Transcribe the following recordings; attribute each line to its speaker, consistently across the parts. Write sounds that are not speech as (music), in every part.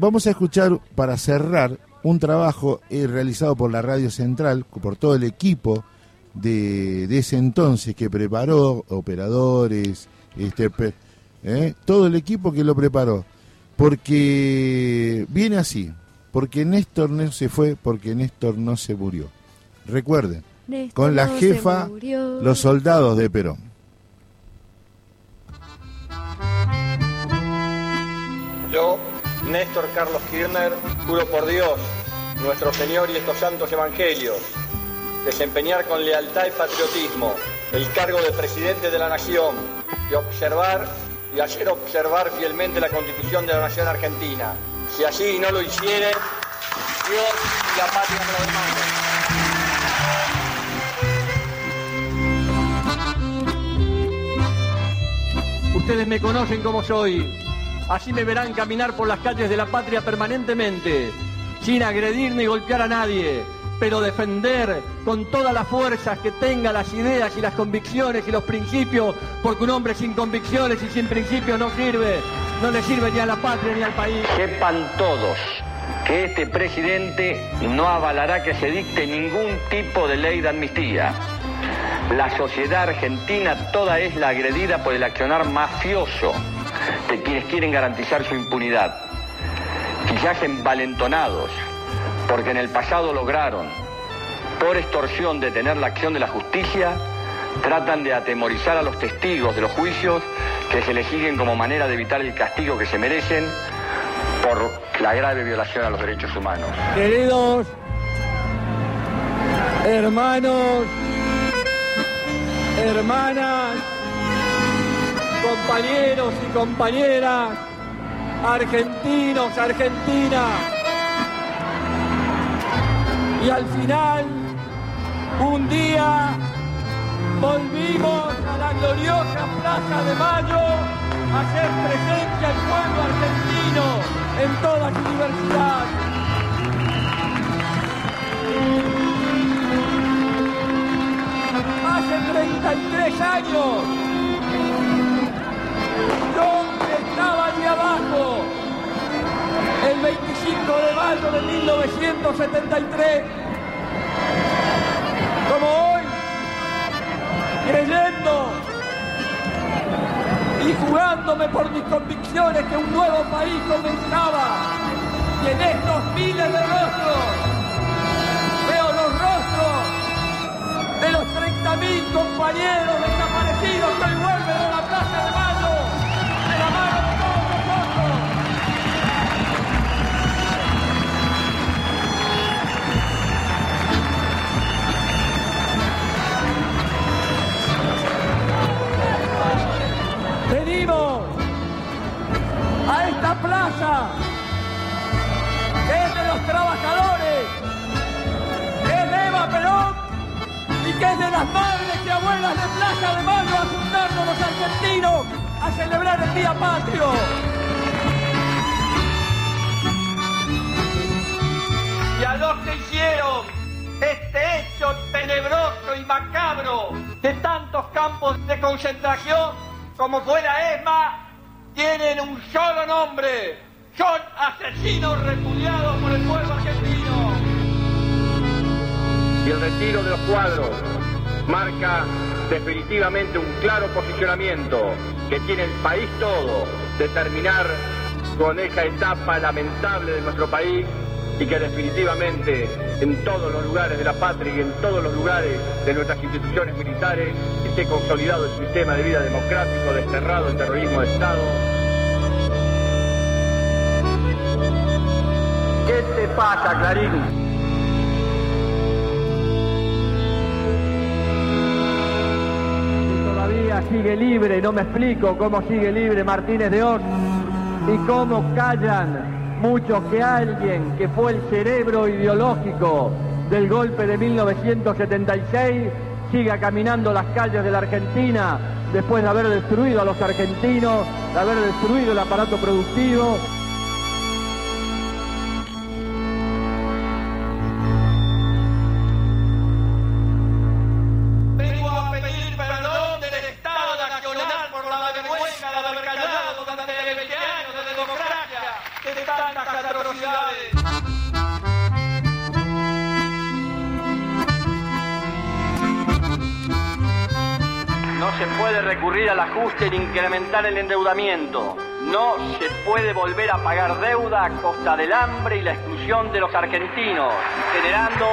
Speaker 1: vamos a escuchar para cerrar un trabajo eh, realizado por la Radio Central, por todo el equipo de, de ese entonces que preparó, operadores, este, eh, todo el equipo que lo preparó. Porque viene así, porque Néstor no se fue, porque Néstor no se murió. Recuerden, con la jefa, los soldados de Perón.
Speaker 2: Néstor Carlos Kirchner, juro por Dios, nuestro Señor y estos santos evangelios, desempeñar con lealtad y patriotismo el cargo de presidente de la Nación y observar y hacer observar fielmente la Constitución de la Nación Argentina. Si así no lo hiciere, Dios y la patria me lo demandan.
Speaker 3: Ustedes me conocen como soy. Así me verán caminar por las calles de la patria permanentemente, sin agredir ni golpear a nadie, pero defender con todas las fuerzas que tenga las ideas y las convicciones y los principios, porque un hombre sin convicciones y sin principios no sirve, no le sirve ni a la patria ni al país.
Speaker 4: Sepan todos que este presidente no avalará que se dicte ningún tipo de ley de amnistía. La sociedad argentina toda es la agredida por el accionar mafioso de quienes quieren garantizar su impunidad. Quizás envalentonados, porque en el pasado lograron, por extorsión, detener la acción de la justicia, tratan de atemorizar a los testigos de los juicios que se les siguen como manera de evitar el castigo que se merecen por la grave violación a los derechos humanos.
Speaker 3: Queridos hermanos, hermanas, compañeros y compañeras, argentinos, argentinas. Y al final, un día, volvimos a la gloriosa Plaza de Mayo a hacer presencia al pueblo argentino en toda su diversidad. Hace 33 años 5 de mayo de 1973, como hoy, creyendo y jugándome por mis convicciones que un nuevo país comenzaba, y en estos miles de rostros veo los rostros de los 30.000 compañeros desaparecidos que hoy vuelven de la el Día Patrio.
Speaker 2: Y a los que hicieron este hecho tenebroso y macabro de tantos campos de concentración como fue la ESMA, tienen un solo nombre. Son asesinos repudiados por el pueblo argentino.
Speaker 5: y el retiro de los cuadros marca definitivamente un claro posicionamiento que tiene el país todo de terminar con esa etapa lamentable de nuestro país y que definitivamente en todos los lugares de la patria y en todos los lugares de nuestras instituciones militares esté consolidado el sistema de vida democrático, desterrado el terrorismo de Estado.
Speaker 4: ¿Qué te pasa, Clarín?
Speaker 3: Sigue libre, no me explico cómo sigue libre Martínez de Oz y cómo callan muchos que alguien que fue el cerebro ideológico del golpe de 1976 siga caminando las calles de la Argentina después de haber destruido a los argentinos, de haber destruido el aparato productivo. Se puede recurrir al ajuste ni incrementar el endeudamiento. No se puede volver a pagar deuda a costa del hambre y la exclusión de los argentinos, generando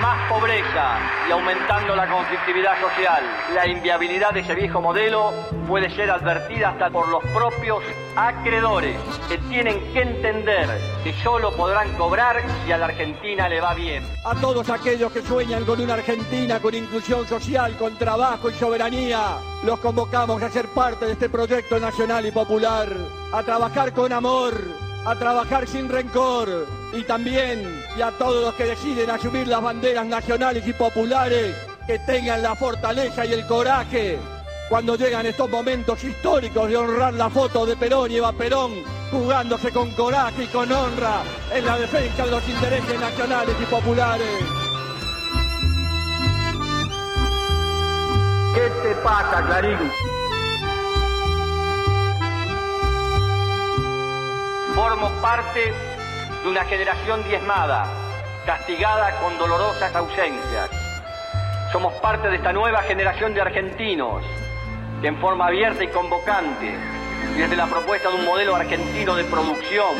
Speaker 3: más pobreza y aumentando la conflictividad social. La inviabilidad de ese viejo modelo puede ser advertida hasta por los propios acreedores, que tienen que entender que solo podrán cobrar si a la Argentina le va bien.
Speaker 2: A todos aquellos que sueñan con una Argentina con inclusión social, con trabajo y soberanía, los convocamos a ser parte de este proyecto nacional y popular, a trabajar con amor, a trabajar sin rencor y también, y a todos los que deciden asumir las banderas nacionales y populares, que tengan la fortaleza y el coraje cuando llegan estos momentos históricos de honrar la foto de Perón y Eva Perón, jugándose con coraje y con honra en la defensa de los intereses nacionales y populares.
Speaker 6: ¿Qué pasa, Clarín?
Speaker 3: Parte de una generación diezmada, castigada con dolorosas ausencias. Somos parte de esta nueva generación de argentinos que en forma abierta y convocante, desde la propuesta de un modelo argentino de producción,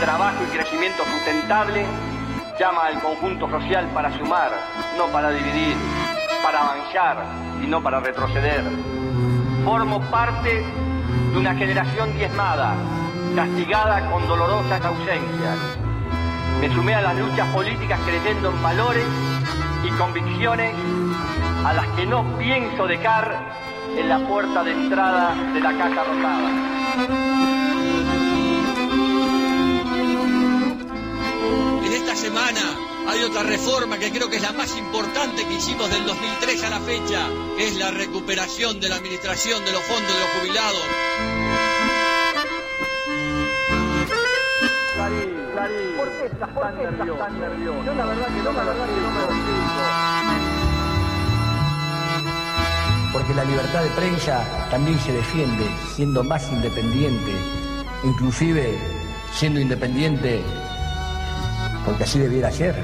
Speaker 3: trabajo y crecimiento sustentable, llama al conjunto social para sumar, no para dividir, para avanzar y no para retroceder. Formo parte de una generación diezmada, castigada con dolorosas ausencias. Me sumé a las luchas políticas creyendo en valores y convicciones a las que no pienso dejar en la puerta de entrada de la Casa Rosada.
Speaker 7: En esta semana hay otra reforma que creo que es la más importante que hicimos del 2003 a la fecha, que es la recuperación de la administración de los fondos de los jubilados.
Speaker 2: Qué estás, tan, nervioso? Yo la verdad que no, la verdad que no me lo explico.
Speaker 4: porque la libertad de prensa también se defiende siendo más independiente, inclusive siendo independiente porque así debiera ser,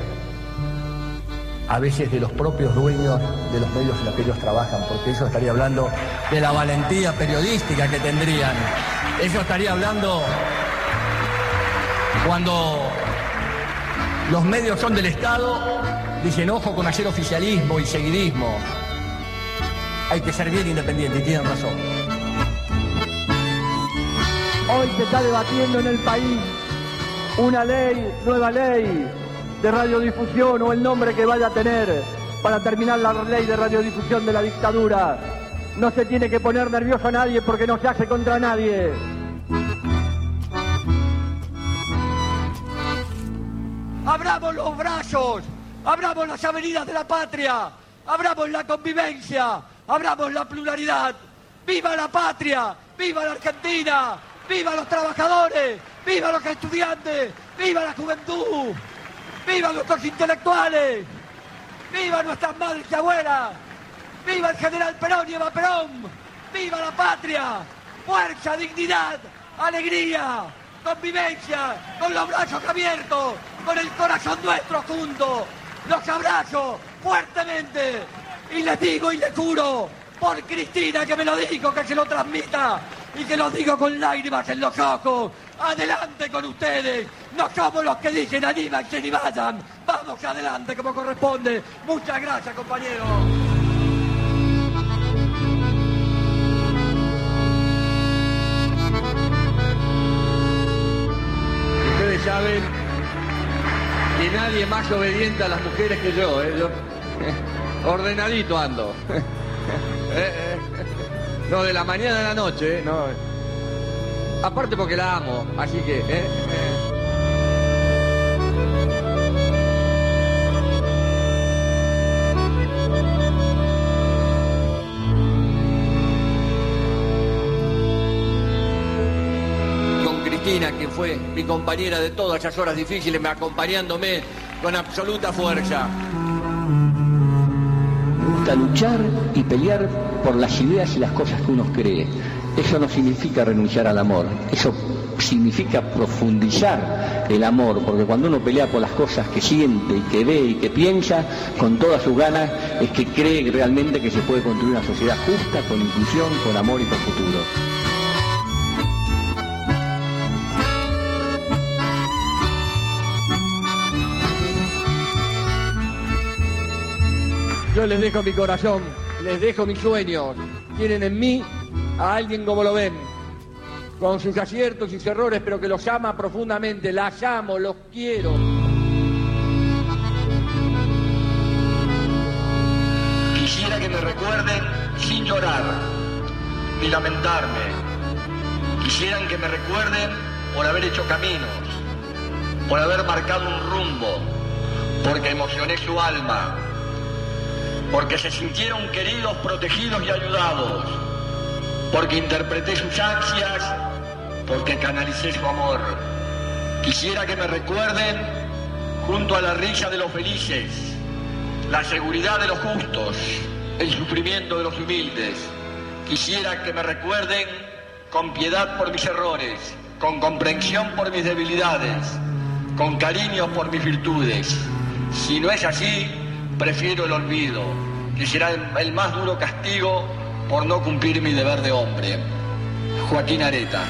Speaker 4: a veces de los propios dueños de los medios en los que ellos trabajan, porque eso estaría hablando de la valentía periodística que tendrían. Eso estaría hablando cuando los medios son del Estado, dicen ojo con hacer oficialismo y seguidismo hay que ser bien independiente y tienen razón.
Speaker 2: Hoy se está debatiendo en el país una ley, nueva ley de radiodifusión o el nombre que vaya a tener para terminar la ley de radiodifusión de la dictadura. No se tiene que poner nervioso a nadie porque no se hace contra nadie. Abramos los brazos, abramos las avenidas de la patria, abramos la convivencia, abramos la pluralidad. ¡Viva la patria! ¡Viva la Argentina! ¡Viva los trabajadores! ¡Viva los estudiantes! ¡Viva la juventud! ¡Viva nuestros intelectuales! ¡Viva nuestras madres y abuelas! ¡Viva el general Perón y Eva Perón! ¡Viva la patria! ¡Fuerza, dignidad, alegría, convivencia, con los brazos abiertos, con el corazón nuestro juntos! ¡Los abrazo fuertemente! Y les digo y les juro, por Cristina que me lo dijo, que se lo transmita y que lo digo con lágrimas en los ojos. Adelante con ustedes, no somos los que dicen anímanse ni vayan. Vamos adelante como corresponde. Muchas gracias compañeros.
Speaker 8: Nadie más obediente a las mujeres que yo, ¿eh? Yo, (laughs) ordenadito ando. (laughs) Eh, eh. No, de la mañana a la noche, ¿eh? no. Aparte porque la amo, así que. ¿eh?
Speaker 7: Con Cristina, que fue mi compañera de todas esas horas difíciles, me acompañándome con absoluta fuerza.
Speaker 4: Me gusta luchar y pelear por las ideas y las cosas que uno cree.
Speaker 9: Eso no significa renunciar al amor, eso significa profundizar el amor, porque cuando uno pelea por las cosas que siente y que ve y que piensa, con todas sus ganas, es que cree realmente que se puede construir una sociedad justa, con inclusión, con amor y con futuro.
Speaker 2: Les dejo mi corazón, les dejo mis sueños. Tienen en mí a alguien como lo ven, con sus aciertos y sus errores, pero que los ama profundamente. Las amo, los quiero.
Speaker 4: Quisiera que me recuerden sin llorar ni lamentarme. Quisieran que me recuerden por haber hecho caminos, por haber marcado un rumbo, porque emocioné su alma, porque se sintieron queridos, protegidos y ayudados, porque interpreté sus ansias, porque canalicé su amor. Quisiera que me recuerden junto a la risa de los felices, la seguridad de los justos, el sufrimiento de los humildes. Quisiera que me recuerden con piedad por mis errores, con comprensión por mis debilidades, con cariño por mis virtudes. Si no es así, prefiero el olvido, que será el, más duro castigo por no cumplir mi deber de hombre. Joaquín Areta.